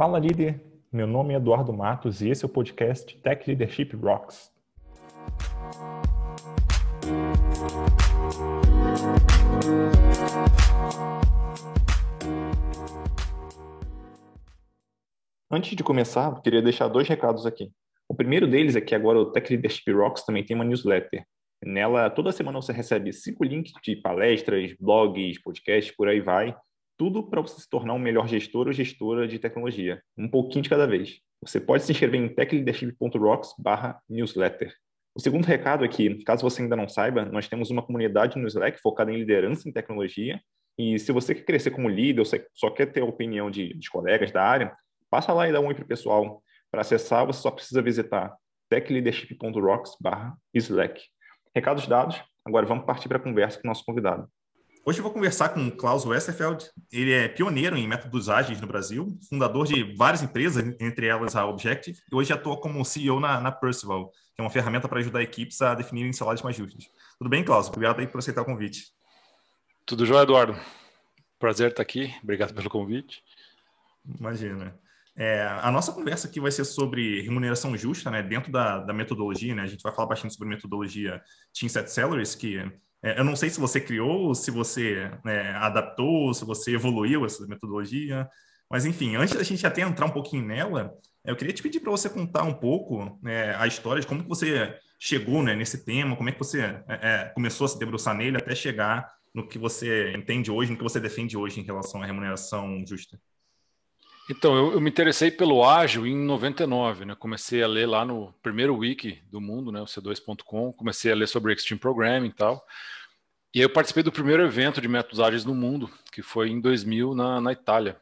Fala líder, meu nome é Eduardo Matos e esse é o podcast Tech Leadership Rocks. Antes de começar, eu queria deixar dois recados aqui. O primeiro deles é que agora o Tech Leadership Rocks também tem uma newsletter. Nela, toda semana você recebe cinco links de palestras, blogs, podcasts, por aí vai, tudo para você se tornar um melhor gestor ou gestora de tecnologia, um pouquinho de cada vez. Você pode se inscrever em techleadership.rocks/newsletter. O segundo recado é que, caso você ainda não saiba, nós temos uma comunidade no Slack focada em liderança em tecnologia. E se você quer crescer como líder ou só quer ter a opinião de, de colegas da área, passa lá e dá um oi para o pessoal. Para acessar, você só precisa visitar techleadership.rocks/slack. Recados dados, agora vamos partir para a conversa com o nosso convidado. Hoje eu vou conversar com o Klaus Westerfeld. Ele é pioneiro em métodos ágeis no Brasil, fundador de várias empresas, entre elas a Objective, e hoje atua como CEO na, na Percival, que é uma ferramenta para ajudar equipes a definirem salários mais justos. Tudo bem, Klaus? Obrigado aí por aceitar o convite. Tudo jóia, Eduardo. Prazer estar aqui. Obrigado pelo convite. Imagina. É, a nossa conversa aqui vai ser sobre remuneração justa, né? Dentro da, da metodologia, né? A gente vai falar bastante sobre metodologia Team Set Salaries, que eu não sei se você criou, se você né, adaptou, se você evoluiu essa metodologia, mas enfim, antes da gente até entrar um pouquinho nela, eu queria te pedir para você contar um pouco né, a história de como que você chegou né, nesse tema, como é que você é, é, começou a se debruçar nele até chegar no que você entende hoje, no que você defende hoje em relação à remuneração justa. Então, eu, eu me interessei pelo ágil em 99, né? Comecei a ler lá no primeiro wiki do mundo, né? O C2.com, comecei a ler sobre Extreme Programming e tal. E aí eu participei do primeiro evento de métodos ágeis no mundo, que foi em 2000 na, na Itália.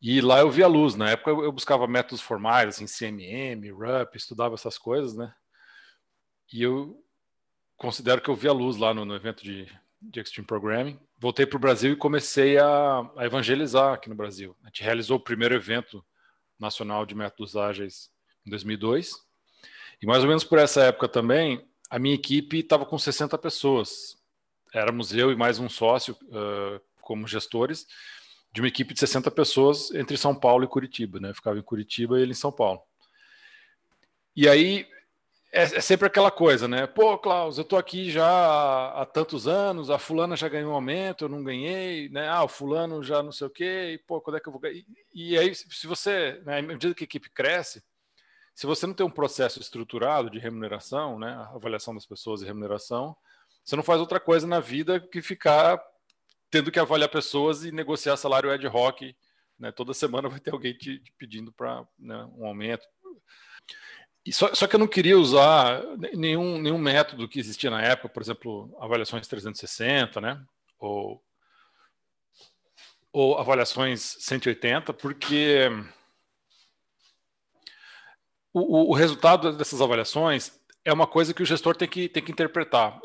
E lá eu vi a luz. Na época eu, eu buscava métodos formais, assim, CMM, RUP, estudava essas coisas, né? E eu considero que eu vi a luz lá no, no evento de, de Extreme Programming. Voltei para o Brasil e comecei a, a, evangelizar aqui no Brasil. A gente realizou o primeiro evento nacional de métodos ágeis em 2002. E mais ou menos por essa época também, a minha equipe estava com 60 pessoas. Éramos eu e mais um sócio uh, como gestores de uma equipe de 60 pessoas entre São Paulo e Curitiba. Né? Eu ficava em Curitiba e ele em São Paulo. E aí é, é, sempre aquela coisa, né? Pô, Klaus, eu tô aqui já há, há, tantos anos, a fulana já ganhou um aumento, eu não ganhei, né? Ah, o fulano já não sei o quê, e pô, quando é que eu vou ganhar? E, e aí, se você, né, à medida que a equipe cresce, se você não tem um processo estruturado de remuneração, né, avaliação das pessoas e remuneração, você não faz outra coisa na vida que ficar tendo que avaliar pessoas e negociar salário ad hoc, né? Toda semana vai ter alguém te, te pedindo para né, um aumento, só, só, que eu não queria usar nenhum, nenhum método que existia na época, por exemplo, avaliações 360, né? Ou, ou avaliações 180, porque o, o, resultado dessas avaliações é uma coisa que o gestor tem que, tem que interpretar.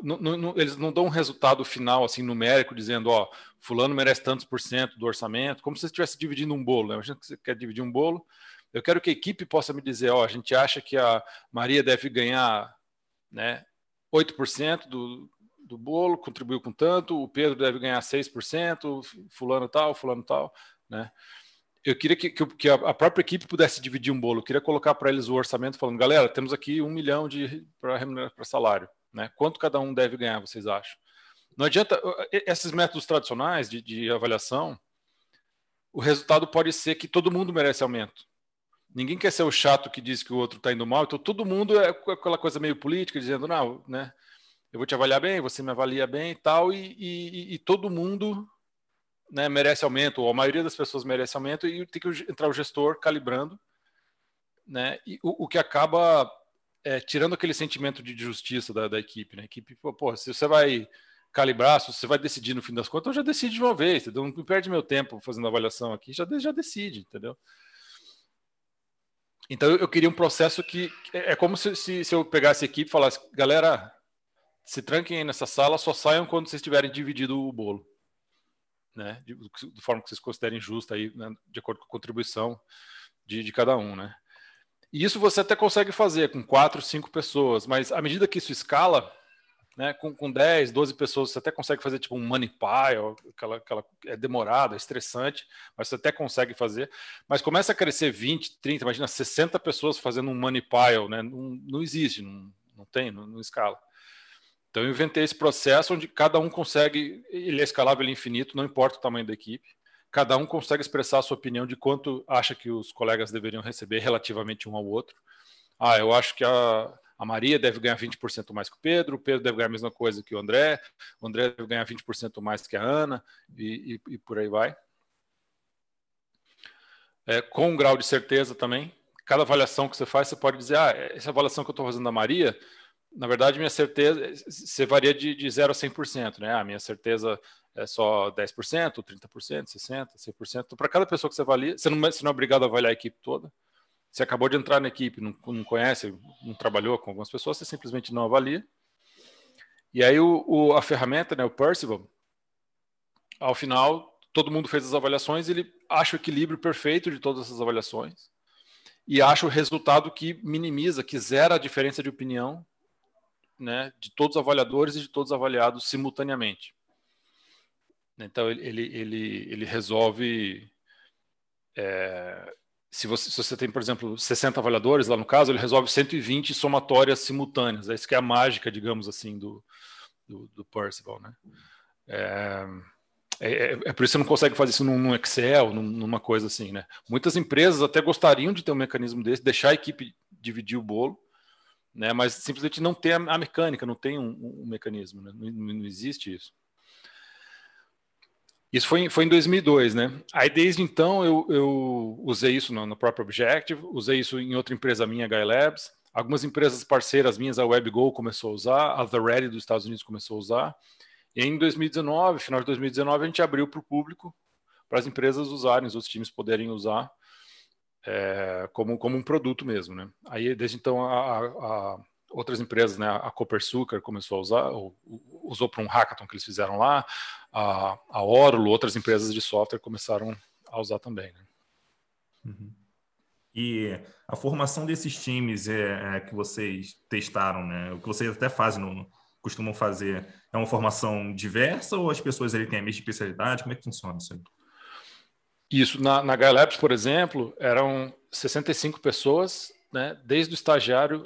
eles não dão um resultado final assim numérico dizendo, ó, fulano merece tantos por cento do orçamento, como se estivesse dividindo um bolo. Né? Imagina que você quer dividir um bolo, eu quero que a equipe possa me dizer, ó, a gente acha que a Maria deve ganhar né, 8% do, do bolo, contribuiu com tanto, o Pedro deve ganhar 6%, fulano tal, fulano tal, né? Eu queria que, que, a própria equipe pudesse dividir um bolo. Eu queria colocar para eles o orçamento falando, galera, temos aqui um milhão de para salário, né? Quanto cada um deve ganhar, vocês acham? Não adianta esses métodos tradicionais de, de avaliação. O resultado pode ser que todo mundo merece aumento. Ninguém quer ser o chato que diz que o outro está indo mal, então todo mundo é aquela coisa meio política, dizendo, não, né? Eu vou te avaliar bem, você me avalia bem e tal, e, e, e todo mundo né, merece aumento, ou a maioria das pessoas merece aumento, e tem que entrar o gestor calibrando, né? E o, o que acaba é, tirando aquele sentimento de justiça da, da equipe, né? A equipe, pô, se você vai calibrar, se você vai decidir no fim das contas, eu já decide de uma vez, entendeu? Não perde meu tempo fazendo avaliação aqui, já, já decide, entendeu? Então eu queria um processo que é, é como se, se, se eu pegasse a equipe e falasse, galera, se tranquem aí nessa sala, só saiam quando vocês tiverem dividido o bolo. Né? De, de forma que vocês considerem justa aí, né? de acordo com a contribuição de, de cada um, né? E isso você até consegue fazer com quatro, cinco pessoas, mas à medida que isso escala, né, com, com 10, 12 pessoas, você até consegue fazer tipo um money pie, aquela, aquela, é demorado, é estressante, mas você até consegue fazer. Mas começa a crescer 20, 30, imagina 60 pessoas fazendo um money pile, né? Não, não existe, não, não tem, não, não escala. Então eu inventei esse processo onde cada um consegue, ele é escalável, ele é infinito, não importa o tamanho da equipe. Cada um consegue expressar a sua opinião de quanto acha que os colegas deveriam receber relativamente um ao outro. Ah, eu acho que a, a Maria deve ganhar 20% mais que o Pedro, o Pedro deve ganhar a mesma coisa que o André, o André deve ganhar 20% mais que a Ana, e, e, e por aí vai. É, com um grau de certeza também. Cada avaliação que você faz, você pode dizer, ah, essa avaliação que eu estou fazendo da Maria, na verdade, minha certeza, você varia de, de 0 a 100%, né? A minha certeza é só 10%, 30%, 60%, 100%. Então, para cada pessoa que você avalia, você não, você não é obrigado a avaliar a equipe toda. Você acabou de entrar na equipe, não, não conhece, não trabalhou com algumas pessoas, você simplesmente não avalia. E aí o, o, a ferramenta, né, o Percival, ao final, todo mundo fez as avaliações, ele acha o equilíbrio perfeito de todas essas avaliações e acha o resultado que minimiza, que zera a diferença de opinião né, de todos os avaliadores e de todos os avaliados simultaneamente. Então ele, ele, ele, ele resolve é, se você, se você tem, por exemplo, 60 avaliadores, lá no caso, ele resolve 120 somatórias simultâneas. É isso que é a mágica, digamos assim, do, do, do Percival, né? É, é, é, por isso que você não consegue fazer isso num, Excel, numa coisa assim, né? Muitas empresas até gostariam de ter um mecanismo desse, deixar a equipe dividir o bolo, né? Mas simplesmente não tem a, a mecânica, não tem um, um mecanismo, né? não, não existe isso. Isso foi, foi em 2002, né? Aí desde então eu, eu usei isso no, no, próprio Objective, usei isso em outra empresa minha, Guy Labs. Algumas empresas parceiras minhas, a WebGo começou a usar, a The Ready dos Estados Unidos começou a usar. E em 2019, final de 2019, a gente abriu para o público, para as empresas usarem, os times poderem usar é, como, como um produto mesmo, né? Aí desde então a, a outras empresas, né, a Copersucar começou a usar, ou, usou para um hackathon que eles fizeram lá, a, a Orulo, outras empresas de software começaram a usar também. Né? Uhum. E a formação desses times é, é, que vocês testaram, né, o que vocês até fazem, no, costumam fazer, é uma formação diversa ou as pessoas ali têm a mesma especialidade? Como é que funciona isso aí? Isso, na, na por exemplo, eram 65 pessoas, né, desde o estagiário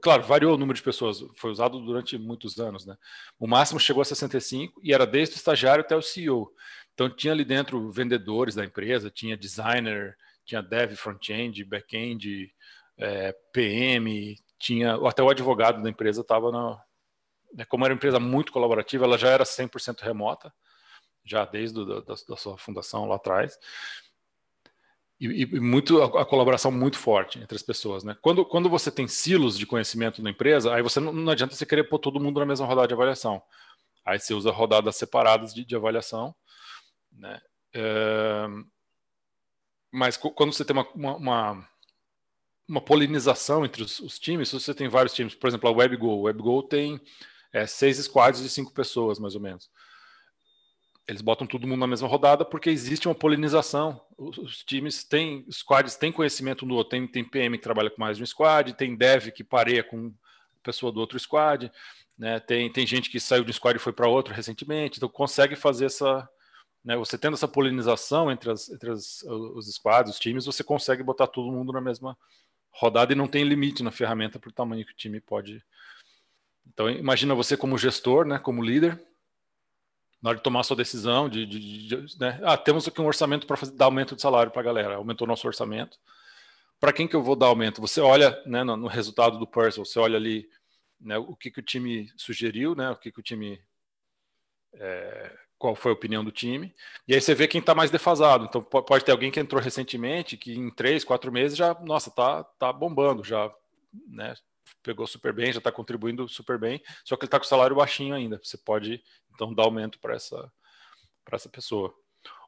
Claro, variou o número de pessoas, foi usado durante muitos anos, né? O máximo chegou a 65 e era desde o estagiário até o CEO. Então tinha ali dentro vendedores da empresa, tinha designer, tinha dev, front-end, back-end, é, PM, tinha até o advogado da empresa estava na. Né, como era uma empresa muito colaborativa, ela já era 100% remota, já desde da, da sua fundação lá atrás e, e, muito a, a, colaboração muito forte entre as pessoas, né? Quando, quando você tem silos de conhecimento na empresa, aí você não, não adianta você querer pôr todo mundo na mesma rodada de avaliação. Aí você usa rodadas separadas de, de avaliação, né? É, mas quando você tem uma, uma, uma, uma polinização entre os, os, times, se você tem vários times, por exemplo, a WebGo, a WebGo tem é, seis squads de cinco pessoas, mais ou menos eles botam todo mundo na mesma rodada porque existe uma polinização. Os, os times têm, os squads têm conhecimento do outro. Tem, tem PM que trabalha com mais de um squad, tem dev que pareia com pessoa do outro squad, né? Tem, tem gente que saiu de um squad e foi para outro recentemente, então consegue fazer essa. Né? Você tendo essa polinização entre, as, entre as, os squads, os times, você consegue botar todo mundo na mesma rodada e não tem limite na ferramenta para o tamanho que o time pode. Então, imagina você como gestor, né, como líder, na hora de tomar a sua decisão, de, de, de né? ah, temos aqui um orçamento para dar aumento de salário para a galera, aumentou nosso orçamento. Para quem que eu vou dar aumento? Você olha né, no, no resultado do Purcell, você olha ali né, o que, que o time sugeriu, né, o que, que o time. É, qual foi a opinião do time, e aí você vê quem está mais defasado. Então pode ter alguém que entrou recentemente, que em três, quatro meses já, nossa, tá, tá bombando, já né, pegou super bem, já está contribuindo super bem, só que ele está com salário baixinho ainda. Você pode então dar aumento para essa para essa pessoa.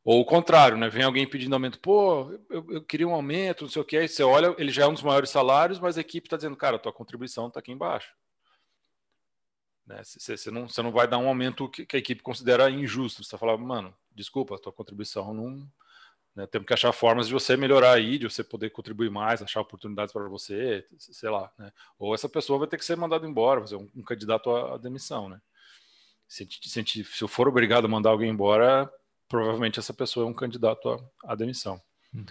Ou o contrário, né? Vem alguém pedindo aumento, pô, eu, eu, queria um aumento, não sei o que. Aí você olha, ele já é um dos maiores salários, mas a equipe está dizendo, cara, tua contribuição está aqui embaixo. Né? Você, você, não, não vai dar um aumento que, que a equipe considera injusto. Você vai falar, mano, desculpa, tua contribuição não, Né? Temos que achar formas de você melhorar aí, de você poder contribuir mais, achar oportunidades para você, sei lá. Né? Ou essa pessoa vai ter que ser mandada embora, fazer um, um candidato à, à, demissão. Né? Se, se, se, eu for obrigado a mandar alguém embora, provavelmente essa pessoa é um candidato à, à demissão. Uhum.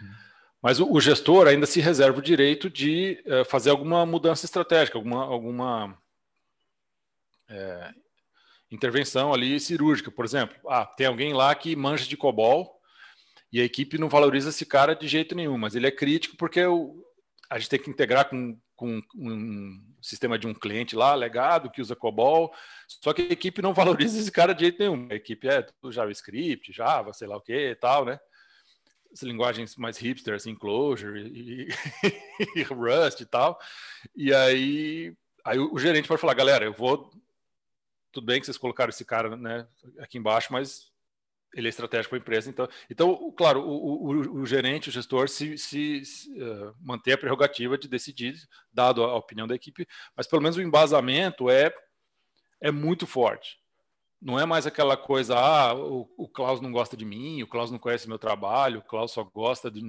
Mas o, o, gestor ainda se reserva o direito de uh, fazer alguma mudança estratégica, alguma, alguma é, intervenção ali cirúrgica. Por exemplo, ah, tem alguém lá que mancha de COBOL e a equipe não valoriza esse cara de jeito nenhum, mas ele é crítico porque o, a gente tem que integrar com, com um sistema de um cliente lá, legado, que usa COBOL, só que a equipe não valoriza esse cara de jeito nenhum. A equipe é tudo JavaScript, Java, sei lá o que e tal, né? As linguagens mais hipster, assim, Clojure e, e Rust e tal. E aí, aí o, gerente pode falar, galera, eu vou... Tudo bem que vocês colocaram esse cara né, aqui embaixo, mas ele é estratégico para a empresa. Então, então claro, o, o, o gerente, o gestor, se, se, se uh, manter a prerrogativa de decidir, dado a, opinião da equipe, mas pelo menos o embasamento é, é muito forte. Não é mais aquela coisa, ah, o, o Klaus não gosta de mim, o Klaus não conhece meu trabalho, o Klaus só gosta de,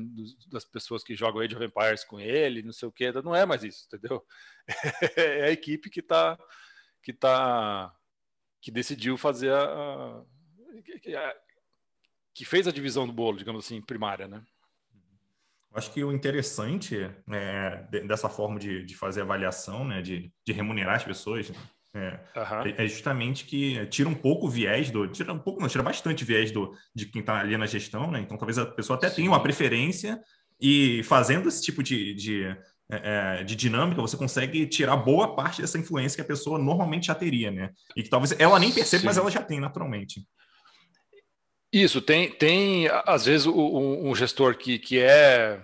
das pessoas que jogam Age of Empires com ele, não sei o quê. Não é mais isso, entendeu? É a equipe que está que tá que decidiu fazer a, a que fez a divisão do bolo, digamos assim, primária, né? Acho que o interessante é, dessa forma de, de fazer avaliação, né, de, de remunerar as pessoas, é, uhum. é, justamente que tira um pouco o viés do. Tira um pouco, não, tira bastante viés do, de quem está ali na gestão, né? Então talvez a pessoa até Sim. tenha uma preferência e fazendo esse tipo de, de, é, é, de dinâmica, você consegue tirar boa parte dessa influência que a pessoa normalmente já teria, né? E que talvez ela nem perceba, Sim. mas ela já tem naturalmente. Isso, tem, tem às vezes um, um gestor que, que é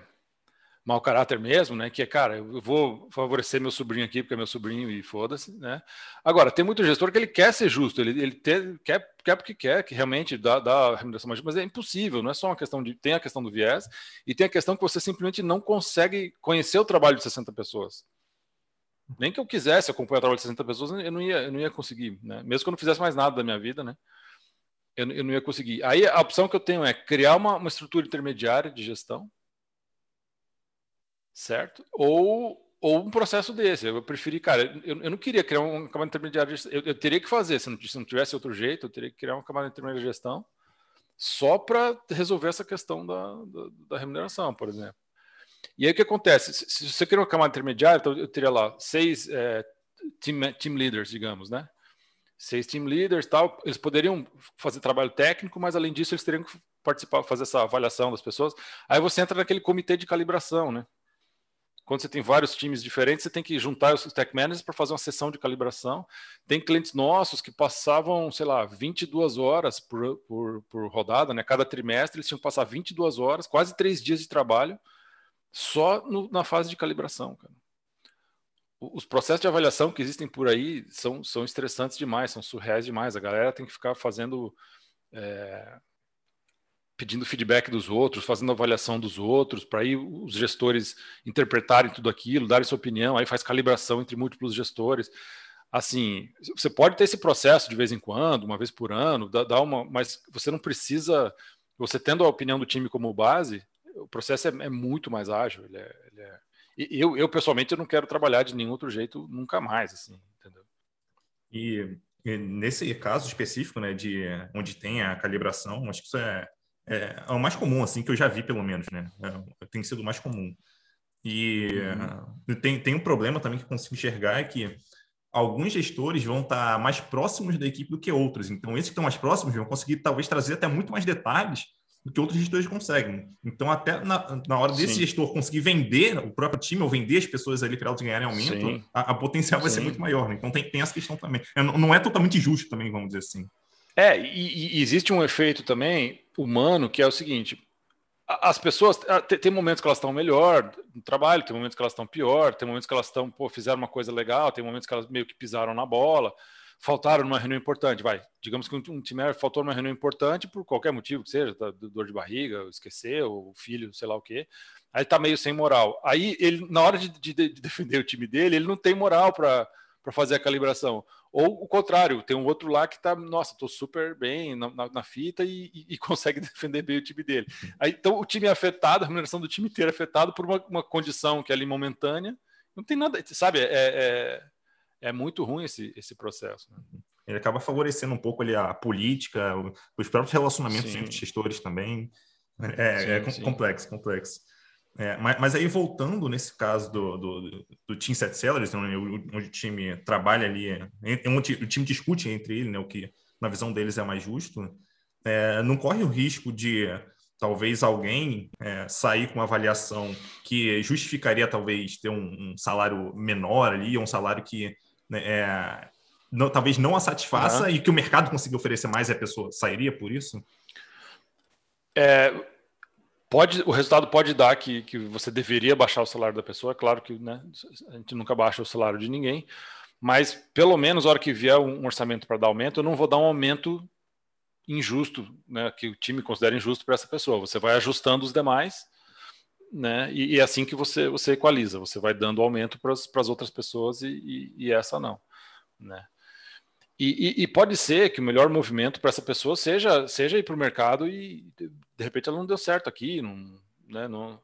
mau caráter mesmo, né? Que é, cara, eu vou favorecer meu sobrinho aqui, porque é meu sobrinho e foda-se, né? Agora, tem muito gestor que ele quer ser justo, ele, ele ter, quer, quer porque quer, que realmente dá, dá remuneração mais mas é impossível, não é só uma questão de. Tem a questão do viés e tem a questão que você simplesmente não consegue conhecer o trabalho de 60 pessoas. Nem que eu quisesse acompanhar o trabalho de 60 pessoas, eu não ia, eu não ia conseguir, né? Mesmo que eu não fizesse mais nada da minha vida, né? Eu, eu não ia conseguir. Aí a opção que eu tenho é criar uma, uma estrutura intermediária de gestão, certo? Ou, ou um processo desse. Eu preferi, cara, eu, eu não queria criar uma camada intermediária. Eu, eu teria que fazer, se não, se não tivesse outro jeito, eu teria que criar uma camada intermediária de gestão só para resolver essa questão da, da, da, remuneração, por exemplo. E aí o que acontece? Se, se você cria uma camada intermediária, então eu teria lá seis é, team, team leaders, digamos, né? Seis team leaders tal, eles poderiam fazer trabalho técnico, mas além disso eles teriam que participar, fazer essa avaliação das pessoas. Aí você entra naquele comitê de calibração, né? Quando você tem vários times diferentes, você tem que juntar os tech managers para fazer uma sessão de calibração. Tem clientes nossos que passavam, sei lá, 22 horas por, por, por rodada, né? Cada trimestre eles tinham que passar 22 horas, quase três dias de trabalho, só no, na fase de calibração, cara os processos de avaliação que existem por aí são, são estressantes demais, são surreais demais. A galera tem que ficar fazendo. É, pedindo feedback dos outros, fazendo avaliação dos outros, para aí os gestores interpretarem tudo aquilo, darem sua opinião, aí faz calibração entre múltiplos gestores. Assim, você pode ter esse processo de vez em quando, uma vez por ano, dá, dá uma, mas você não precisa. Você tendo a opinião do time como base, o processo é, é muito mais ágil, ele é, ele é eu, eu pessoalmente eu não quero trabalhar de nenhum outro jeito nunca mais, assim, entendeu? E, e nesse caso específico, né, de onde tem a calibração, acho que isso é, é, é, o mais comum, assim, que eu já vi, pelo menos, né? É, tem sido o mais comum. E uhum. tem, tem um problema também que eu consigo enxergar é que alguns gestores vão estar mais próximos da equipe do que outros. Então, esses que estão mais próximos vão conseguir talvez trazer até muito mais detalhes do que outros gestores conseguem. Então, até na, na hora desse Sim. gestor conseguir vender o próprio time ou vender as pessoas ali para elas ganharem aumento, a, a, potencial vai Sim. ser muito maior. Né? Então, tem, tem essa questão também. É, não é totalmente justo também, vamos dizer assim. É, e, e existe um efeito também humano que é o seguinte: as pessoas tem momentos que elas estão melhor no trabalho, tem momentos que elas estão pior, tem momentos que elas estão, pô, fizeram uma coisa legal, tem momentos que elas meio que pisaram na bola faltaram numa reunião importante, vai. Digamos que um, time faltou numa reunião importante por qualquer motivo que seja, tá, dor de barriga, esqueceu, o filho, sei lá o quê. Aí tá meio sem moral. Aí ele, na hora de, de, de defender o time dele, ele não tem moral para para fazer a calibração. Ou o contrário, tem um outro lá que está, nossa, estou super bem na, na, na fita e, e, e, consegue defender bem o time dele. Aí, então o time é afetado, a remuneração do time inteiro é afetado por uma, uma condição que é ali momentânea. Não tem nada, sabe? É, é, é muito ruim esse, esse processo. Né? Ele acaba favorecendo um pouco ali a política, os próprios relacionamentos sim. entre gestores também. É, sim, é complexo, complexo. É, mas, mas, aí, voltando nesse caso do, do, do Team Set Sellers, onde, onde, o time trabalha ali, onde o time discute entre ele, né, o que na visão deles é mais justo, é, não corre o risco de talvez alguém é, sair com uma avaliação que justificaria talvez ter um, um salário menor ali, um salário que é, não, talvez não a satisfaça uhum. e que o mercado consiga oferecer mais e a pessoa sairia por isso? É, Pode, o resultado pode dar que, que você deveria baixar o salário da pessoa, claro que né, a gente nunca baixa o salário de ninguém, mas pelo menos na hora que vier um orçamento para dar aumento, eu não vou dar um aumento injusto, né, que o time considera injusto para essa pessoa. Você vai ajustando os demais, né, e, e é assim que você, você equaliza, você vai dando aumento para as outras pessoas e, e, e essa não. Né. E, pode ser que o melhor movimento para essa pessoa seja, seja ir para o mercado e de repente ela não deu certo aqui, não, né, não,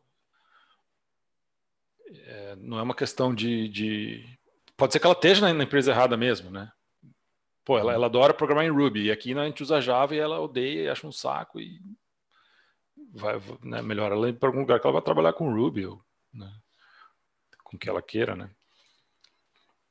é, não é uma questão de, de, Pode ser que ela esteja na, na empresa errada mesmo, né? Pô, ela, ela, adora programar em Ruby e aqui né, a gente usa Java e ela odeia e acha um saco e vai, né, melhor ela para algum lugar que ela vai trabalhar com Ruby, ou, né, com o que ela queira, né?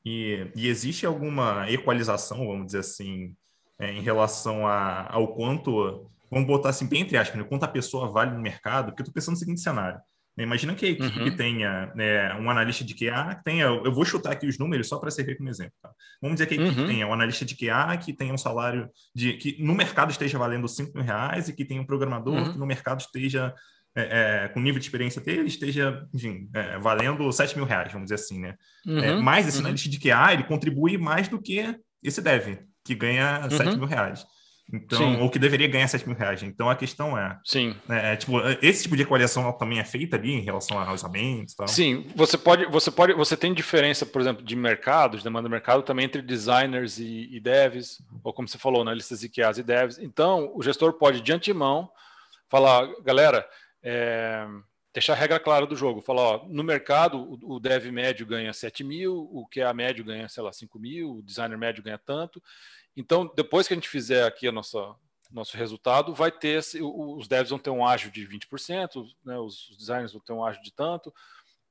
E, e existe alguma equalização, vamos dizer assim, é, em relação a, ao quanto, vamos botar assim, bem entre aspas, né, quanto a pessoa vale no mercado? Porque eu estou pensando no seguinte cenário. Né, imagina que a equipe uhum. tenha né, um analista de QA, que tenha, eu vou chutar aqui os números só para servir como exemplo. Tá? Vamos dizer que a equipe uhum. tenha um analista de QA que tenha um salário de que no mercado esteja valendo 5 mil reais e que tenha um programador uhum. que no mercado esteja é, é, com o nível de experiência dele, esteja, enfim, é, valendo 7 mil reais, vamos dizer assim, né? Uhum, é, mas esse uhum. analista de QA, ele contribui mais do que esse dev, que ganha uhum. 7 mil reais. Então, Sim. ou que deveria ganhar 7 mil reais. Então, a questão é... Sim. É, é, tipo, esse tipo de equalização também é feita ali em relação aos aumentos e tal? Sim. Você pode... Você pode... Você tem diferença, por exemplo, de mercado, de demanda do mercado, também entre designers e, e devs, ou como você falou, analistas de QAs e devs. Então, o gestor pode, de antemão, falar, galera é, deixar a regra clara do jogo. Falar, ó, no mercado, o, dev médio ganha 7 mil, o QA médio ganha, sei lá, 5 mil, o designer médio ganha tanto. Então, depois que a gente fizer aqui a nossa nosso resultado, vai ter os devs vão ter um ágio de 20%, né, os designers vão ter um ágio de tanto,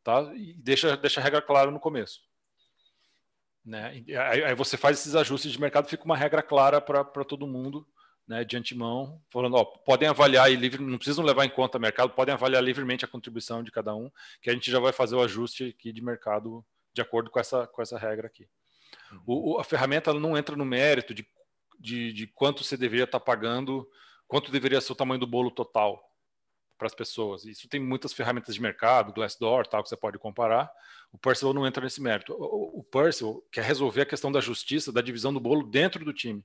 tá? E deixa, deixa a regra clara no começo. Né? Aí, aí, você faz esses ajustes de mercado, fica uma regra clara para todo mundo né, de antemão, falando, ó, podem avaliar e livre, não precisam levar em conta o mercado, podem avaliar livremente a contribuição de cada um, que a gente já vai fazer o ajuste aqui de mercado de acordo com essa, com essa regra aqui. Uhum. O, a ferramenta não entra no mérito de, de, de, quanto você deveria estar pagando, quanto deveria ser o tamanho do bolo total para as pessoas. Isso tem muitas ferramentas de mercado, Glassdoor, tal, que você pode comparar. O Percival não entra nesse mérito. O, o Percival quer resolver a questão da justiça, da divisão do bolo dentro do time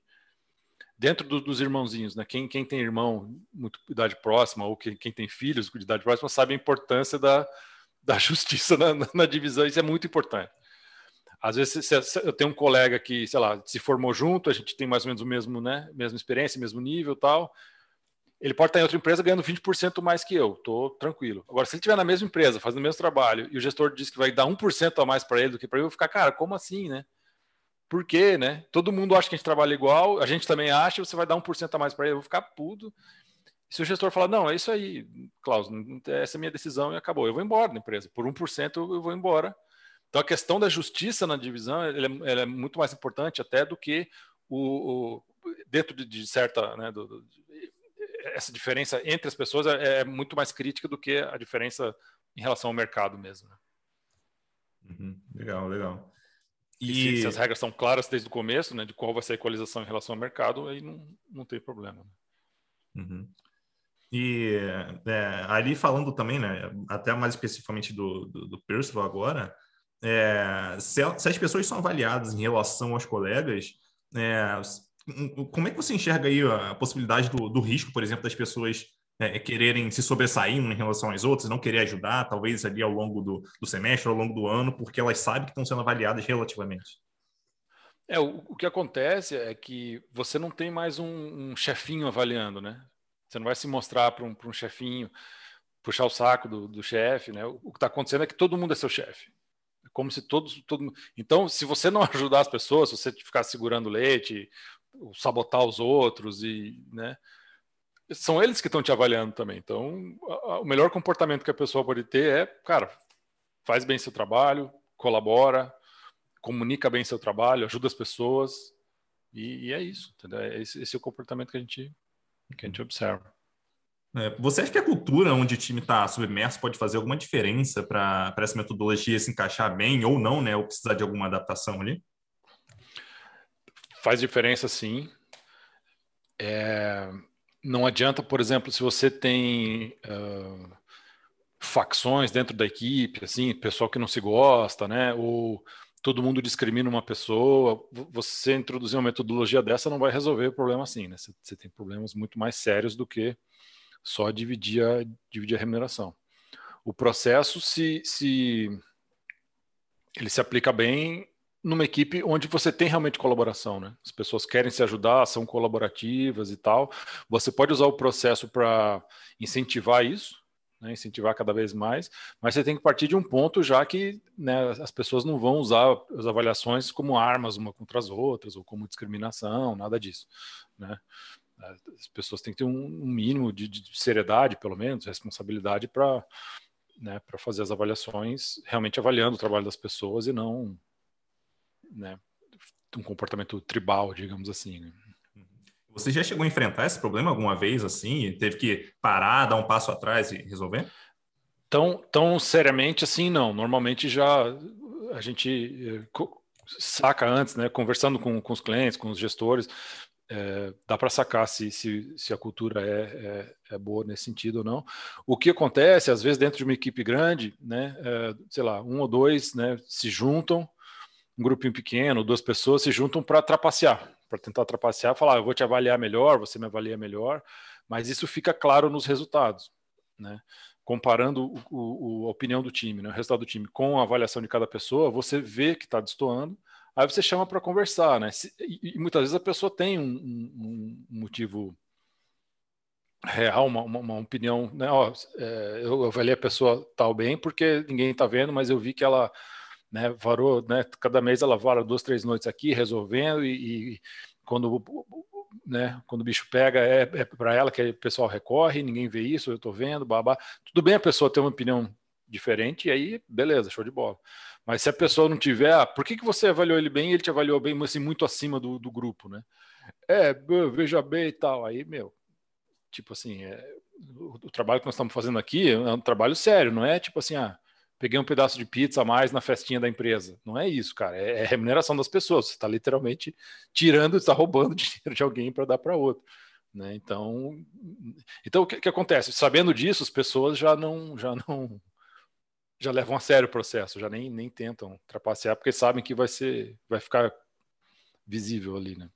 dentro do, dos irmãozinhos, né? Quem, quem tem irmão muito idade próxima ou quem, quem tem filhos de idade próxima sabe a importância da, da justiça na, na, na divisão. Isso é muito importante. Às vezes se, se, eu tenho um colega que, sei lá, se formou junto, a gente tem mais ou menos o mesmo, né? Mesma experiência, mesmo nível, tal. Ele pode estar em outra empresa ganhando 20% mais que eu, tô tranquilo. Agora, se ele estiver na mesma empresa, fazendo o mesmo trabalho, e o gestor diz que vai dar 1% a mais para ele do que para eu, eu ficar, cara, como assim, né? Por quê, né? Todo mundo acha que a gente trabalha igual, a gente também acha, você vai dar 1% a mais para ele, eu vou ficar puto. Se o gestor falar, não, é isso aí, Klaus, essa é a minha decisão e acabou, eu vou embora da empresa. Por 1% eu vou embora. Então a questão da justiça na divisão ela é, ela é muito mais importante até do que o, o dentro de, de certa, né, do, do, essa diferença entre as pessoas é, é, muito mais crítica do que a diferença em relação ao mercado mesmo. Né? Uhum, legal, legal. E, se, se, as regras são claras desde o começo, né, de qual vai ser a equalização em relação ao mercado, aí não, não tem problema. Né? Uhum. E é, ali falando também, né, até mais especificamente do, do, do Percival agora, é, se, se, as pessoas são avaliadas em relação aos colegas, é, como é que você enxerga aí a possibilidade do, do risco, por exemplo, das pessoas é, é, quererem se sobressair em relação às outras, não querer ajudar, talvez ali ao longo do, do semestre, ao longo do ano, porque elas sabem que estão sendo avaliadas relativamente. É, o, o, que acontece é que você não tem mais um, um chefinho avaliando, né? Você não vai se mostrar para um, um chefinho, puxar o saco do, do chefe, né? O, o que está acontecendo é que todo mundo é seu chefe. É como se todos, todo Então, se você não ajudar as pessoas, se você ficar segurando leite, sabotar os outros e, né? São eles que estão te avaliando também. Então, a, a, o melhor comportamento que a pessoa pode ter é, cara, faz bem seu trabalho, colabora, comunica bem seu trabalho, ajuda as pessoas e, e é isso. Entendeu? É esse, esse, é o comportamento que a gente que a gente observa. É, você acha que a cultura onde o time está submerso pode fazer alguma diferença para essa metodologia se encaixar bem ou não, né? Ou precisar de alguma adaptação ali? Faz diferença, sim. É, não adianta, por exemplo, se você tem uh, facções dentro da equipe, assim, pessoal que não se gosta, né? Ou todo mundo discrimina uma pessoa. Você introduzir uma metodologia dessa não vai resolver o problema assim, né? Você, você tem problemas muito mais sérios do que só dividir a, dividir a remuneração. O processo, se, se ele se aplica bem numa equipe onde você tem realmente colaboração, né? As pessoas querem se ajudar, são colaborativas e tal. Você pode usar o processo para incentivar isso, né, incentivar cada vez mais, mas você tem que partir de um ponto já que né, as pessoas não vão usar as avaliações como armas uma contra as outras ou como discriminação, nada disso. Né? As pessoas têm que ter um, mínimo de, de, seriedade, pelo menos, responsabilidade para né, fazer as avaliações, realmente avaliando o trabalho das pessoas e não né, um comportamento tribal, digamos assim. Né? Você já chegou a enfrentar esse problema alguma vez assim? Teve que parar, dar um passo atrás e resolver? Tão, tão seriamente assim, não. Normalmente já a gente eh, saca antes, né? Conversando com, com os clientes, com os gestores, é, dá para sacar se, se, se, a cultura é, é, é, boa nesse sentido ou não. O que acontece, às vezes, dentro de uma equipe grande, né? É, sei lá, um ou dois né, se juntam, um grupinho pequeno, duas pessoas se juntam para trapacear para tentar trapacear, falar, ah, eu vou te avaliar melhor, você me avalia melhor, mas isso fica claro nos resultados, né? Comparando o, o, a opinião do time, né? o resultado do time com a avaliação de cada pessoa, você vê que está destoando, aí você chama para conversar, né? E, e, muitas vezes a pessoa tem um, um, um motivo real, uma, uma, uma, opinião, né? Ó, é, eu avaliei a pessoa tal bem porque ninguém está vendo, mas eu vi que ela né? Varou, né? Cada mês ela vara duas, três noites aqui resolvendo e, e quando né, quando o bicho pega, é, é para ela que o pessoal recorre, ninguém vê isso, eu estou vendo, babá. Tudo bem a pessoa ter uma opinião diferente, e aí, beleza, show de bola. Mas se a pessoa não tiver, ah, por que, que você avaliou ele bem e ele te avaliou bem, mas assim, muito acima do, do grupo, né? É, veja bem e tal. Aí, meu, tipo assim, é, o, o, trabalho que nós estamos fazendo aqui é um trabalho sério, não é tipo assim, ah, peguei um pedaço de pizza a mais na festinha da empresa. Não é isso, cara. É, é remuneração das pessoas. Você está literalmente tirando, está roubando dinheiro de alguém para dar para outro. Né? Então, então o que, que, acontece? Sabendo disso, as pessoas já não, já não, já levam a sério o processo, já nem, nem tentam trapacear porque sabem que vai ser, vai ficar visível ali, né?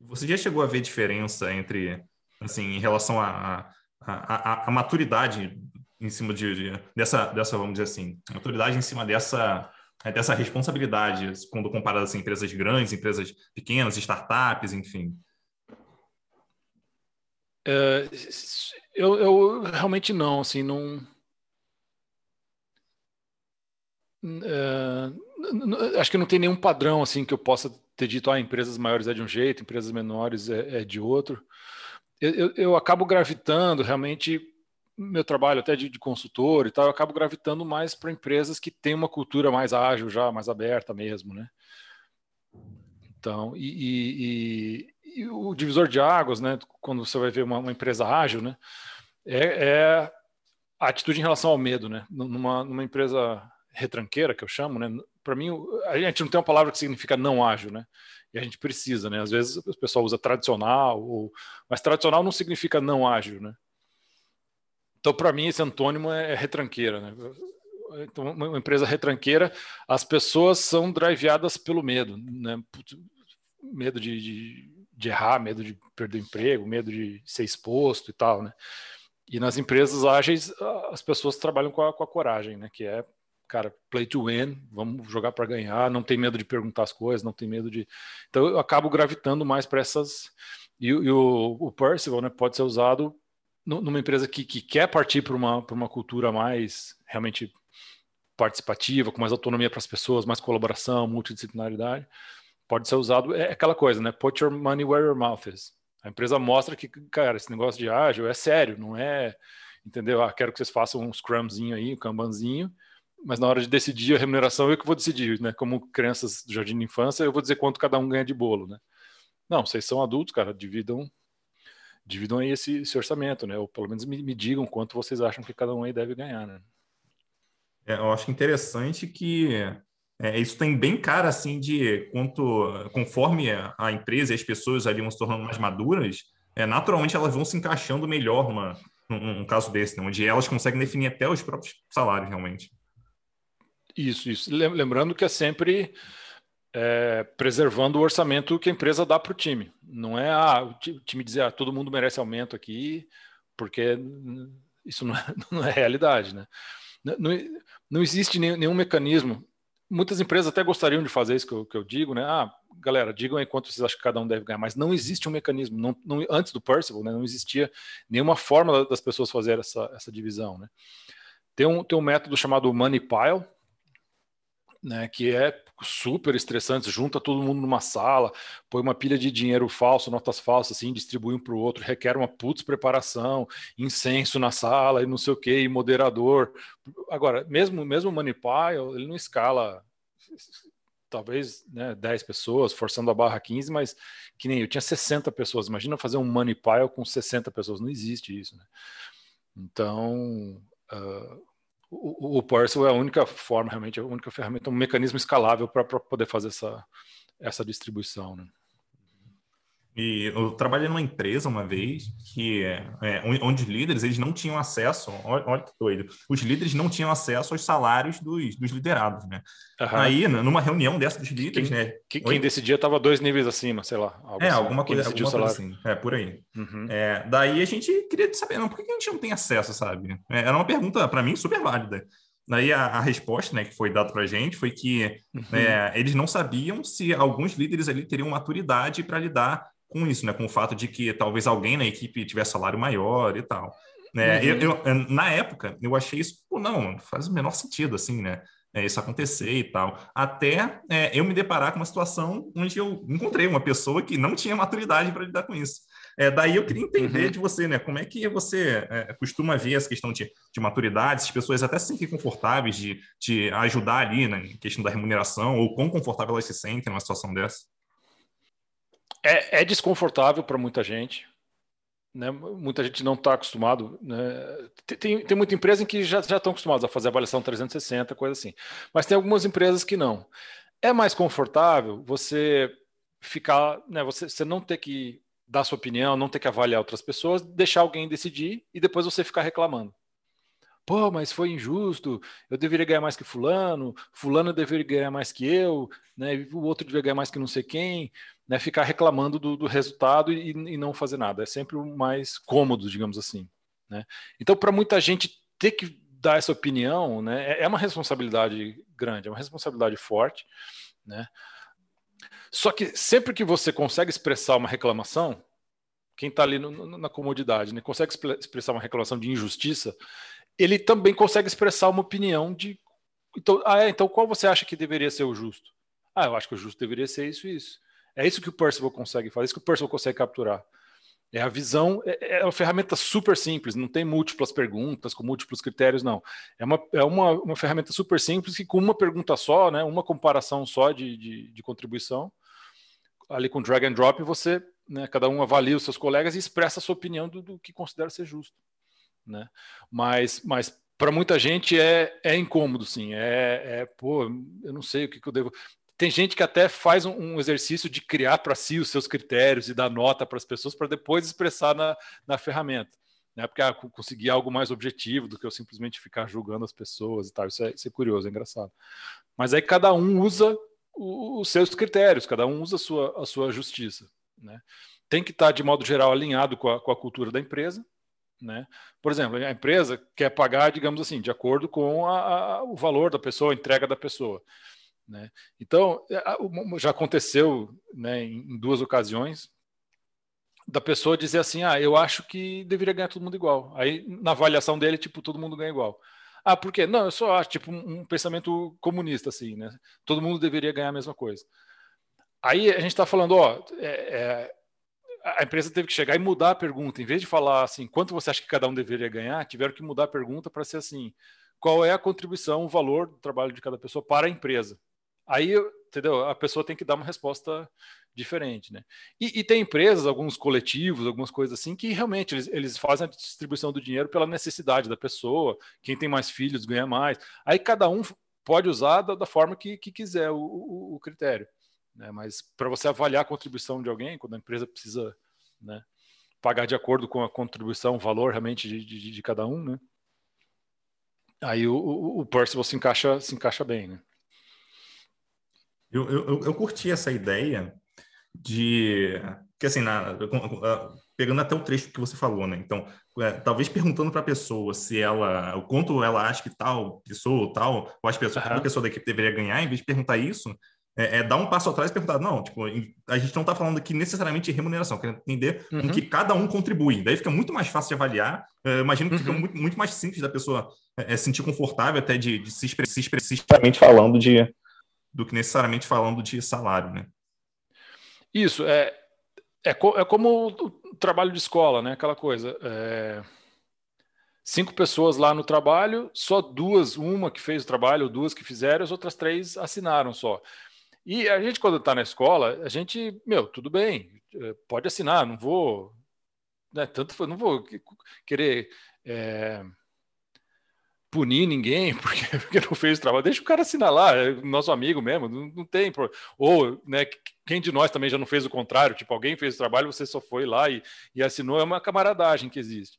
Você já chegou a ver diferença entre, assim, em relação à a, a, a, a, maturidade em cima de, de, dessa, dessa, vamos dizer assim, autoridade em cima dessa, é, dessa responsabilidade, quando comparado assim, empresas grandes, empresas pequenas, startups, enfim? É, eu, eu, realmente não, assim, não. É, acho que não tem nenhum padrão assim que eu possa ter dito, ah, empresas maiores é de um jeito, empresas menores é, é de outro. Eu, eu, eu acabo gravitando realmente meu trabalho até de, de, consultor e tal, eu acabo gravitando mais para empresas que têm uma cultura mais ágil já, mais aberta mesmo, né? Então, e, e, e o divisor de águas, né? Quando você vai ver uma, uma empresa ágil, né? É, é, a atitude em relação ao medo, né? Numa, numa empresa retranqueira, que eu chamo, né? Para mim, a gente não tem uma palavra que significa não ágil, né? E a gente precisa, né? Às vezes o pessoal usa tradicional, ou... mas tradicional não significa não ágil, né? Então, para mim, esse antônimo é, é retranqueira. Né? Então, uma empresa retranqueira, as pessoas são driveadas pelo medo, né? medo de, de, de, errar, medo de perder o emprego, medo de ser exposto e tal, né? E nas empresas ágeis, as pessoas trabalham com a, com a coragem, né? Que é cara, play to win, vamos jogar para ganhar, não tem medo de perguntar as coisas, não tem medo de. Então eu acabo gravitando mais para essas. E, e o, o, Percival né, pode ser usado numa empresa que, que quer partir para uma, uma cultura mais realmente participativa, com mais autonomia para as pessoas, mais colaboração, multidisciplinaridade. Pode ser usado, é aquela coisa, né? Put your money where your mouth is. A empresa mostra que, cara, esse negócio de ágil é sério, não é, entendeu? Ah, quero que vocês façam um scrumzinho aí, um kanbanzinho, mas na hora de decidir a remuneração eu que vou decidir, né? Como crianças do jardim de infância, eu vou dizer quanto cada um ganha de bolo, né? Não, vocês são adultos, cara, dividam dividam aí esse, esse orçamento, né? Ou pelo menos me, me, digam quanto vocês acham que cada um aí deve ganhar, né? É, eu acho interessante que é, isso tem bem cara assim de quanto conforme a empresa e as pessoas ali vão se tornando mais maduras, é, naturalmente elas vão se encaixando melhor numa, num, num caso desse, né? onde elas conseguem definir até os próprios salários realmente. Isso, isso. Lembrando que é sempre é, preservando o orçamento que a empresa dá para o time. Não é ah, o time dizer ah, todo mundo merece aumento aqui, porque isso não é, não é realidade. Né? Não, não existe nenhum, nenhum, mecanismo. Muitas empresas até gostariam de fazer isso que eu, que eu, digo, né? Ah, galera, digam aí quanto vocês acham que cada um deve ganhar, mas não existe um mecanismo. Não, não, antes do Percival, né, não existia nenhuma forma das pessoas fazer essa, essa divisão. Né? Tem, um, tem um método chamado Money Pile, né, que é super estressante, junta todo mundo numa sala, põe uma pilha de dinheiro falso, notas falsas, assim, distribui um para o outro, requer uma putz preparação, incenso na sala e não sei o que, moderador. Agora, mesmo mesmo o Moneypile, ele não escala talvez né, 10 pessoas, forçando a barra 15, mas que nem eu tinha 60 pessoas. Imagina fazer um Moneypile com 60 pessoas, não existe isso, né? Então, uh, o, o Parcel é a única forma, realmente, a única ferramenta, um mecanismo escalável para poder fazer essa, essa distribuição. Né? E eu trabalhei numa empresa uma vez que é, onde os líderes eles não tinham acesso, olha, olha, que doido, os líderes não tinham acesso aos salários dos, dos liderados, né? Uhum. Aí, numa reunião dessa dos líderes, quem, né? Quem, quem decidia estava dois níveis acima, sei lá. é, assim, alguma coisa, alguma coisa assim. É, por aí. Uhum. É, daí a gente queria saber, não, por que a gente não tem acesso, sabe? É, era uma pergunta, para mim, super válida. Daí a, a, resposta né, que foi dada para a gente foi que uhum. é, eles não sabiam se alguns líderes ali teriam maturidade para lidar com isso, né? Com o fato de que talvez alguém na equipe tivesse salário maior e tal. Né? Uhum. Eu, eu, na época, eu achei isso, pô, não, faz o menor sentido, assim, né? É, isso acontecer e tal. Até é, eu me deparar com uma situação onde eu encontrei uma pessoa que não tinha maturidade para lidar com isso. É, daí eu queria entender uhum. de você, né? Como é que você é, costuma ver essa questão de, de maturidade, se as pessoas até se sentem confortáveis de, de ajudar ali na questão da remuneração, ou quão confortável elas se sentem numa situação dessa? É, é desconfortável para muita gente. Né? Muita gente não está acostumado. Né? Tem, tem muita empresa em que já, já estão acostumados a fazer avaliação 360, coisa assim. Mas tem algumas empresas que não. É mais confortável você ficar, né? Você, você não ter que dar sua opinião, não ter que avaliar outras pessoas, deixar alguém decidir e depois você ficar reclamando pô, mas foi injusto, eu deveria ganhar mais que fulano, fulano deveria ganhar mais que eu, né, o outro deveria ganhar mais que não sei quem, né, ficar reclamando do, do resultado e, e, não fazer nada. É sempre o mais cômodo, digamos assim. Né? Então, para muita gente ter que dar essa opinião, né, é, é uma responsabilidade grande, é uma responsabilidade forte, né? Só que sempre que você consegue expressar uma reclamação, quem está ali no, na comodidade, né, consegue expressar uma reclamação de injustiça, ele também consegue expressar uma opinião de. Então, ah, é, então qual você acha que deveria ser o justo? Ah, eu acho que o justo deveria ser isso e isso. É isso que o Percival consegue fazer, é isso que o Percival consegue capturar. É a visão, é, é uma ferramenta super simples, não tem múltiplas perguntas, com múltiplos critérios, não. É uma, é uma, uma ferramenta super simples que, com uma pergunta só, né, uma comparação só de, de, de contribuição, ali com drag and drop, você, né, cada um avalia os seus colegas e expressa a sua opinião do, do que considera ser justo né? Mas, mas para muita gente é, é incômodo, sim. É, é, pô, eu não sei o que, que eu devo. Tem gente que até faz um, um exercício de criar para si os seus critérios e dar nota para as pessoas para depois expressar na, na ferramenta. Né? Porque ah, conseguir algo mais objetivo do que eu simplesmente ficar julgando as pessoas e tal. Isso é, isso é curioso, é engraçado. Mas aí cada um usa os seus critérios, cada um usa a sua, a sua justiça. Né? Tem que estar, de modo geral, alinhado com a, com a cultura da empresa Né? Por exemplo, a empresa quer pagar, digamos assim, de acordo com a, a, o valor da pessoa, a entrega da pessoa. Né? Então, é, já aconteceu né, em duas ocasiões da pessoa dizer assim: ah, eu acho que deveria ganhar todo mundo igual. Aí, na avaliação dele, tipo, todo mundo ganha igual. Ah, por quê? Não, eu só acho, tipo, um, pensamento comunista, assim, né? Todo mundo deveria ganhar a mesma coisa. Aí a gente está falando, ó, é, é, a empresa teve que chegar e mudar a pergunta. Em vez de falar assim, quanto você acha que cada um deveria ganhar, tiveram que mudar a pergunta para ser assim, qual é a contribuição, o valor do trabalho de cada pessoa para a empresa. Aí, entendeu? A pessoa tem que dar uma resposta diferente, né? E, e, tem empresas, alguns coletivos, algumas coisas assim, que realmente eles, eles, fazem a distribuição do dinheiro pela necessidade da pessoa. Quem tem mais filhos ganha mais. Aí cada um pode usar da, da forma que, que quiser o, o, o critério. Né? Mas para você avaliar a contribuição de alguém, quando a empresa precisa né, pagar de acordo com a contribuição, o valor realmente de, de, de cada um, né? Aí o, o, o Percival se encaixa, se encaixa bem, né? Eu, eu, eu curti essa ideia de que assim na, pegando até o trecho que você falou, né? Então, é, talvez perguntando para a pessoa se ela, o quanto ela acha que tal pessoa ou tal, ou as pessoas, uhum. pessoa da equipe deveria ganhar, em vez de perguntar isso, é, é, dar um passo atrás e perguntar, não, tipo, a gente não está falando aqui necessariamente de remuneração, quer entender uhum. com que cada um contribui. Daí fica muito mais fácil de avaliar. É, imagino que uhum. fica muito, muito, mais simples da pessoa é, é sentir confortável até de, de se expressar especificamente falando de do que necessariamente falando de salário, né? Isso, é, é, co é como o trabalho de escola, né? Aquela coisa. É... Cinco pessoas lá no trabalho, só duas, uma que fez o trabalho, duas que fizeram, as outras três assinaram só. E a gente, quando está na escola, a gente, meu, tudo bem, é, pode assinar, não vou. Né, tanto não vou querer. É, punir ninguém porque, porque não fez o trabalho. Deixa o cara assinar lá, é nosso amigo mesmo, não, não tem. Ou, né, quem de nós também já não fez o contrário? Tipo, alguém fez o trabalho, você só foi lá e, e assinou, é uma camaradagem que existe.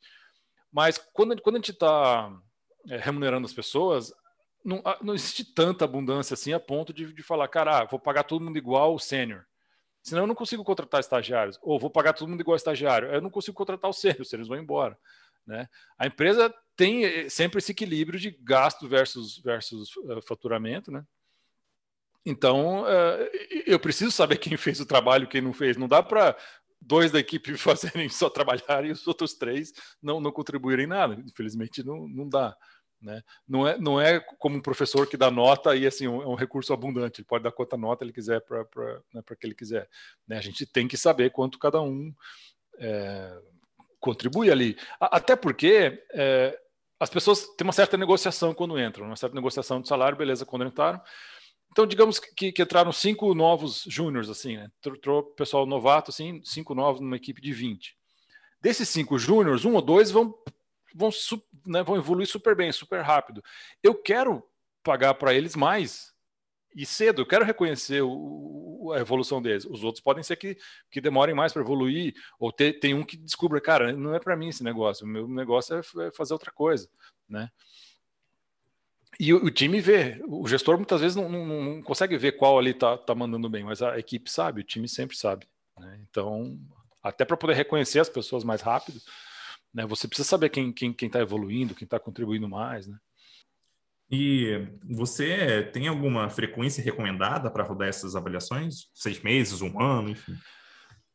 Mas quando, quando a gente está é, remunerando as pessoas, não, não existe tanta abundância assim a ponto de, de falar, cara, ah, vou pagar todo mundo igual o sênior. Senão eu não consigo contratar estagiários. Ou vou pagar todo mundo igual estagiário. Eu não consigo contratar o sênior, os sêniores vão embora. Né? A empresa tem eh, sempre esse equilíbrio de gasto versus, versus uh, faturamento, né? Então, uh, eu preciso saber quem fez o trabalho, quem não fez. Não dá para dois da equipe fazerem só trabalhar e os outros três não, não contribuírem nada. Infelizmente, não, não dá. Né? Não, é, não é como um professor que dá nota e assim, um, é um recurso abundante. Ele pode dar quanta nota ele quiser para né, que ele quiser. Né? A gente tem que saber quanto cada um é, contribui ali. Até porque é, as pessoas têm uma certa negociação quando entram, uma certa negociação de salário, beleza, quando entraram. Então, digamos que, que entraram cinco novos júniores, assim, né? Pessoal novato, assim, cinco novos numa equipe de 20. Desses cinco júniores, um ou dois vão, vão, né, vão evoluir super bem, super rápido. Eu quero pagar para eles mais e cedo. Eu quero reconhecer o, a evolução deles. Os outros podem ser que, que demorem mais para evoluir, ou ter, tem um que descubra, cara, não é para mim esse negócio, o meu negócio é, é fazer outra coisa, né? E o, o, time vê, o gestor muitas vezes não, não, não consegue ver qual ali tá, tá mandando bem, mas a equipe sabe, o time sempre sabe. Né? Então, até para poder reconhecer as pessoas mais rápido, né, você precisa saber quem está quem, quem tá evoluindo, quem está contribuindo mais, né? E você tem alguma frequência recomendada para rodar essas avaliações? Seis meses, um ano, enfim?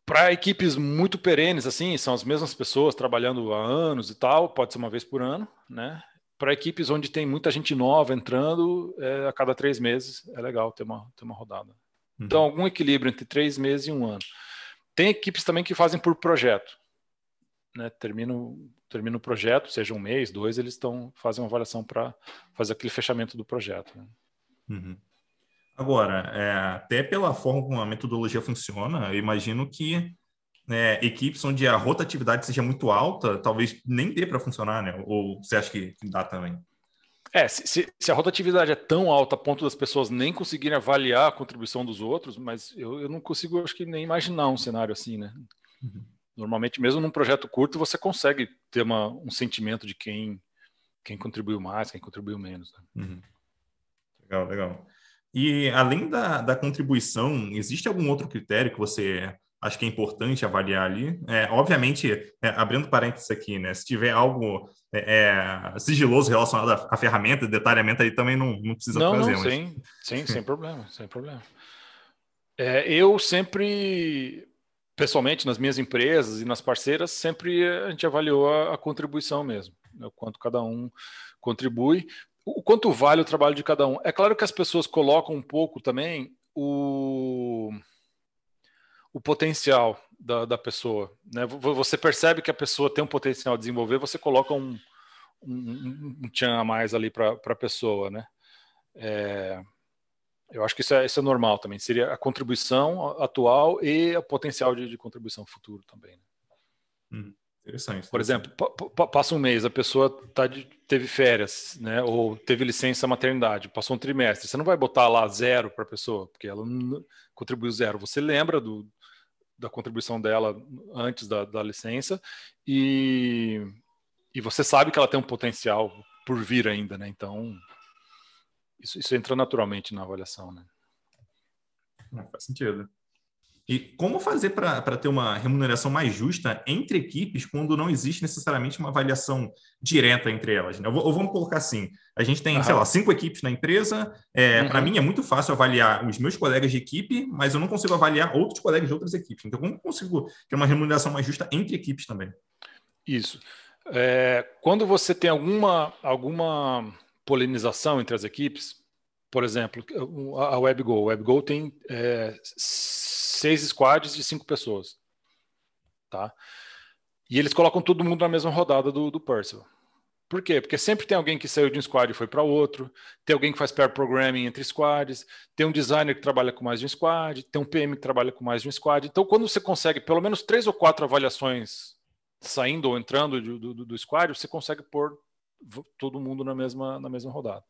Para equipes muito perenes, assim, são as mesmas pessoas trabalhando há anos e tal, pode ser uma vez por ano, né? Para equipes onde tem muita gente nova entrando, é, a cada três meses é legal ter uma, ter uma rodada. Uhum. Então, algum equilíbrio entre três meses e um ano. Tem equipes também que fazem por projeto. Né? Termina termina o projeto, seja um mês, dois, eles estão fazem uma avaliação para fazer aquele fechamento do projeto. Né? Uhum. Agora, é, até pela forma como a metodologia funciona, eu imagino que é, equipes onde a rotatividade seja muito alta, talvez nem dê para funcionar, né? Ou você acha que dá também? É, se, se, a rotatividade é tão alta a ponto das pessoas nem conseguirem avaliar a contribuição dos outros, mas eu, eu não consigo, acho que nem imaginar um cenário assim, né? Uhum. Normalmente, mesmo num projeto curto, você consegue ter uma, um sentimento de quem, quem contribuiu mais, quem contribuiu menos. Né? Uhum. Legal, legal. E além da, da contribuição, existe algum outro critério que você acho que é importante avaliar ali. É, obviamente, é, abrindo parênteses aqui, né? Se tiver algo é, é sigiloso relacionado à, ferramenta, detalhamento aí também não, não precisa não, trazer. Não, mas... sim, sim, sem problema, sem problema. É, eu sempre, pessoalmente, nas minhas empresas e nas parceiras, sempre a gente avaliou a, a contribuição mesmo, né? o quanto cada um contribui, o quanto vale o trabalho de cada um. É claro que as pessoas colocam um pouco também o o potencial da, da pessoa. Né? Você percebe que a pessoa tem um potencial a desenvolver, você coloca um, um, um tchan a mais ali para a pessoa. Né? É, eu acho que isso é, isso é normal também. Seria a contribuição atual e o potencial de, de contribuição futuro também. Né? Hum, interessante. Por exemplo, passa um mês, a pessoa tá de, teve férias, né? Ou teve licença maternidade, passou um trimestre. Você não vai botar lá zero para a pessoa, porque ela não contribuiu zero. Você lembra do, da contribuição dela antes da, da licença e, e você sabe que ela tem um potencial por vir ainda, né? Então, isso, isso entra naturalmente na avaliação, né? Não, faz sentido. E como fazer para ter uma remuneração mais justa entre equipes quando não existe necessariamente uma avaliação direta entre elas? Né? Ou, vamos colocar assim: a gente tem, sei lá, cinco equipes na empresa. É, uhum. Para mim é muito fácil avaliar os meus colegas de equipe, mas eu não consigo avaliar outros colegas de outras equipes. Então, como consigo ter uma remuneração mais justa entre equipes também? Isso. É, quando você tem alguma, alguma polinização entre as equipes, por exemplo, a WebGo. A WebGo tem é, seis squads de cinco pessoas. Tá? E eles colocam todo mundo na mesma rodada do, do Percival. Por quê? Porque sempre tem alguém que saiu de um squad e foi para outro, tem alguém que faz pair programming entre squads, tem um designer que trabalha com mais de um squad, tem um PM que trabalha com mais de um squad. Então, quando você consegue pelo menos três ou quatro avaliações saindo ou entrando do, do, do squad, você consegue pôr todo mundo na mesma, na mesma rodada.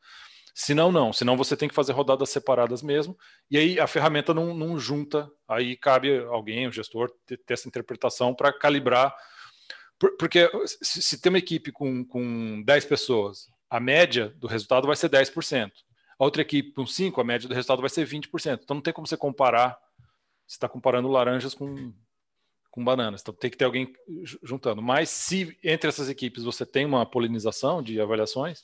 Senão, não. Senão você tem que fazer rodadas separadas mesmo. E aí a ferramenta não, não junta. Aí cabe alguém, o gestor, ter, ter essa interpretação para calibrar. Por, porque se, se, tem uma equipe com, com 10 pessoas, a média do resultado vai ser 10%. A outra equipe com 5, a média do resultado vai ser 20%. Então não tem como você comparar. Você está comparando laranjas com, com bananas. Então tem que ter alguém juntando. Mas se entre essas equipes você tem uma polinização de avaliações,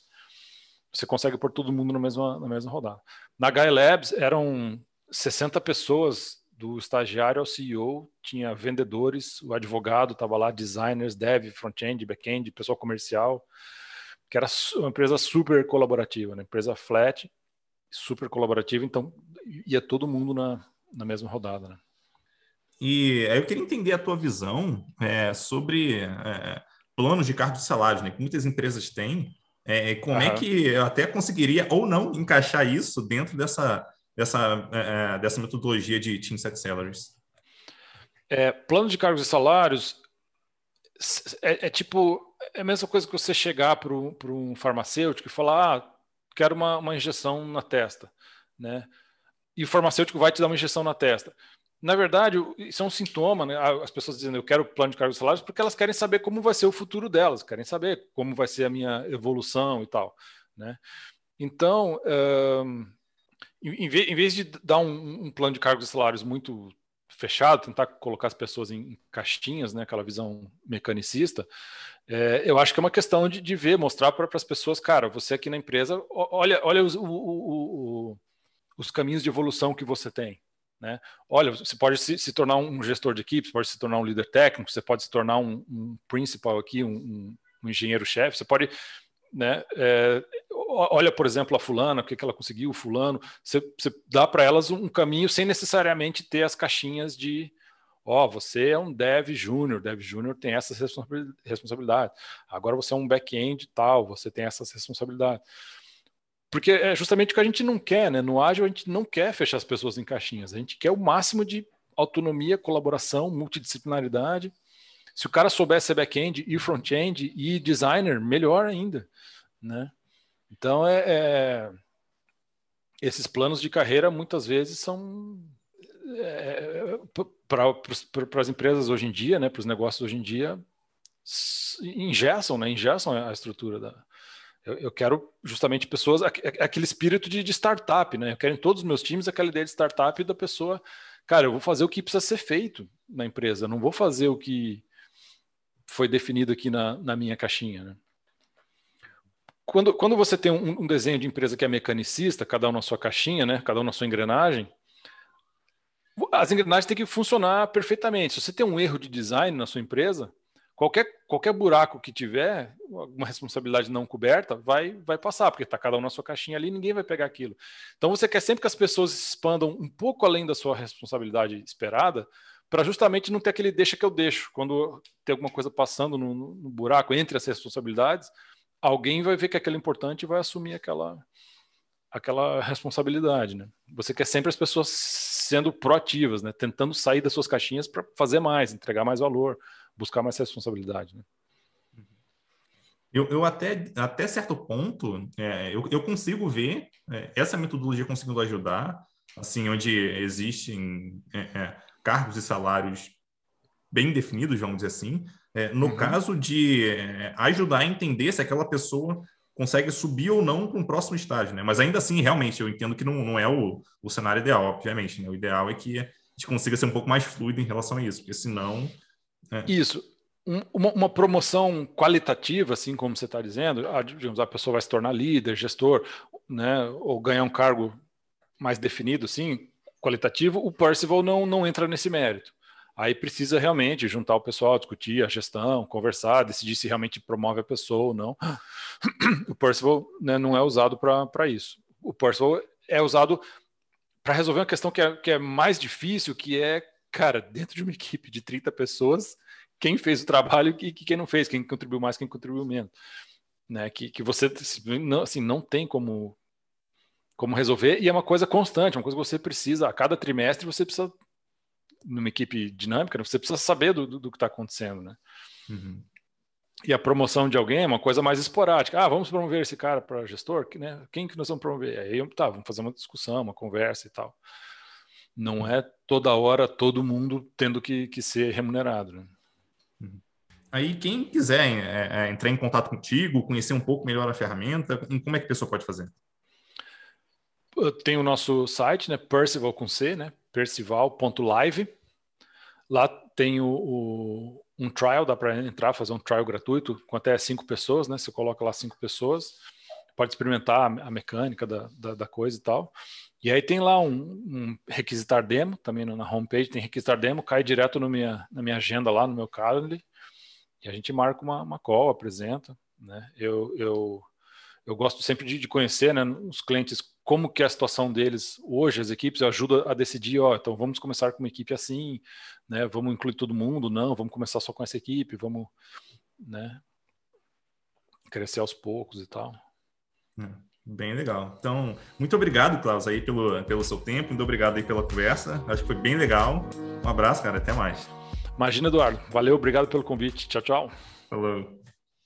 você consegue pôr todo mundo na mesma, na mesma rodada. Na Gaia Labs eram 60 pessoas, do estagiário ao CEO, tinha vendedores, o advogado estava lá, designers, dev, front-end, back-end, pessoal comercial, que era uma empresa super colaborativa, uma empresa flat, super colaborativa, então ia todo mundo na, na mesma rodada. Né? E aí eu queria entender a tua visão é, sobre é, planos de cargos de salário, né, que muitas empresas têm, é, como uhum. é que eu até conseguiria ou não encaixar isso dentro dessa, dessa, é, é, dessa metodologia de Team Set Salaries? É, plano de cargos e salários é, é, tipo é a mesma coisa que você chegar para um farmacêutico e falar: ah, quero uma, uma injeção na testa, né? E o farmacêutico vai te dar uma injeção na testa. Na verdade, isso é um sintoma, né? As pessoas dizendo eu quero plano de cargos e salários porque elas querem saber como vai ser o futuro delas, querem saber como vai ser a minha evolução e tal, né? Então, um, em, vez de dar um, um, plano de cargos e salários muito fechado, tentar colocar as pessoas em caixinhas, né? Aquela visão mecanicista, é, eu acho que é uma questão de, de ver, mostrar para as pessoas, cara, você aqui na empresa, olha, olha os, o, o, o, os caminhos de evolução que você tem, né? Olha, você pode se, se, tornar um gestor de equipe, você pode se tornar um líder técnico, você pode se tornar um, um principal aqui, um, um engenheiro-chefe, você pode. Né, é, olha, por exemplo, a fulana, o que, que ela conseguiu, o fulano, você, você dá para elas um caminho sem necessariamente ter as caixinhas de ó, oh, você é um dev júnior, dev júnior tem essas responsabilidades. Agora você é um back-end tal, você tem essas responsabilidades. Porque é justamente o que a gente não quer, né? No ágil a gente não quer fechar as pessoas em caixinhas, a gente quer o máximo de autonomia, colaboração, multidisciplinaridade. Se o cara souber ser back-end e front-end e designer, melhor ainda, né? Então é, é... esses planos de carreira muitas vezes são é, para as empresas hoje em dia, né? Para os negócios hoje em dia ingessam, né? Ingessam a estrutura da, eu, eu quero justamente pessoas, aquele espírito de, de, startup, né? Eu quero em todos os meus times aquela ideia de startup da pessoa, cara, eu vou fazer o que precisa ser feito na empresa, não vou fazer o que foi definido aqui na, na minha caixinha. Né? Quando, quando você tem um, um, desenho de empresa que é mecanicista, cada um na sua caixinha, né? cada um na sua engrenagem, as engrenagens têm que funcionar perfeitamente. Se você tem um erro de design na sua empresa, qualquer, qualquer buraco que tiver, uma responsabilidade não coberta, vai, vai passar, porque está cada um na sua caixinha ali, ninguém vai pegar aquilo. Então você quer sempre que as pessoas expandam um pouco além da sua responsabilidade esperada, para justamente não ter aquele deixa que eu deixo. Quando tem alguma coisa passando no, no, buraco entre as responsabilidades, alguém vai ver que aquilo é importante e vai assumir aquela, aquela responsabilidade. Né? Você quer sempre as pessoas sendo proativas, né? tentando sair das suas caixinhas para fazer mais, entregar mais valor, buscar mais responsabilidade. Né? Eu, eu, até, até certo ponto, é, eu, eu, consigo ver é, essa metodologia conseguindo ajudar, assim, onde existem é, é cargos e salários bem definidos, vamos dizer assim, é, no uhum. caso de é, ajudar a entender se aquela pessoa consegue subir ou não para um próximo estágio, né? Mas ainda assim, realmente, eu entendo que não, não é o, o cenário ideal, obviamente, né? O ideal é que a gente consiga ser um pouco mais fluido em relação a isso, porque senão... É... Isso. Um, uma, uma, promoção qualitativa, assim como você está dizendo, a, digamos, a pessoa vai se tornar líder, gestor, né? Ou ganhar um cargo mais definido, assim, qualitativo, o Percival não, não entra nesse mérito. Aí precisa realmente juntar o pessoal, discutir a gestão, conversar, decidir se realmente promove a pessoa ou não. O Percival né, não é usado para isso. O Percival é usado para resolver uma questão que é, que é mais difícil, que é, cara, dentro de uma equipe de 30 pessoas, quem fez o trabalho e quem não fez, quem contribuiu mais, quem contribuiu menos. Né, que, que você não, assim, não tem como, como resolver, e é uma coisa constante, uma coisa que você precisa, a cada trimestre você precisa, numa equipe dinâmica, né, você precisa saber do, do, do que está acontecendo, né? Uhum. E a promoção de alguém é uma coisa mais esporádica. Ah, vamos promover esse cara para gestor? Né? Quem que nós vamos promover? Aí, tá, vamos fazer uma discussão, uma conversa e tal. Não é toda hora todo mundo tendo que, que ser remunerado. Né? Aí, quem quiser é, é, entrar em contato contigo, conhecer um pouco melhor a ferramenta, como é que a pessoa pode fazer? tem o nosso site, né? Percival com C, né? Percival.live. Lá tem o, o, um trial, dá para entrar, fazer um trial gratuito com até cinco pessoas, né? Você coloca lá cinco pessoas, pode experimentar a mecânica da, da, da coisa e tal. E aí tem lá um, um, requisitar demo, também na homepage tem requisitar demo, cai direto no minha, na minha agenda lá, no meu calendar, e a gente marca uma, uma call, apresenta, né? Eu, eu, eu gosto sempre de, de conhecer, né, os clientes como que é a situação deles hoje, as equipes, ajuda a decidir, ó, então vamos começar com uma equipe assim, né, vamos incluir todo mundo, não, vamos começar só com essa equipe, vamos, né, crescer aos poucos e tal. É, bem legal. Então, muito obrigado, Klaus, aí pelo, pelo seu tempo, muito obrigado aí pela conversa, acho que foi bem legal. Um abraço, cara, até mais. Imagina, Eduardo. Valeu, obrigado pelo convite. Tchau, tchau. Falou.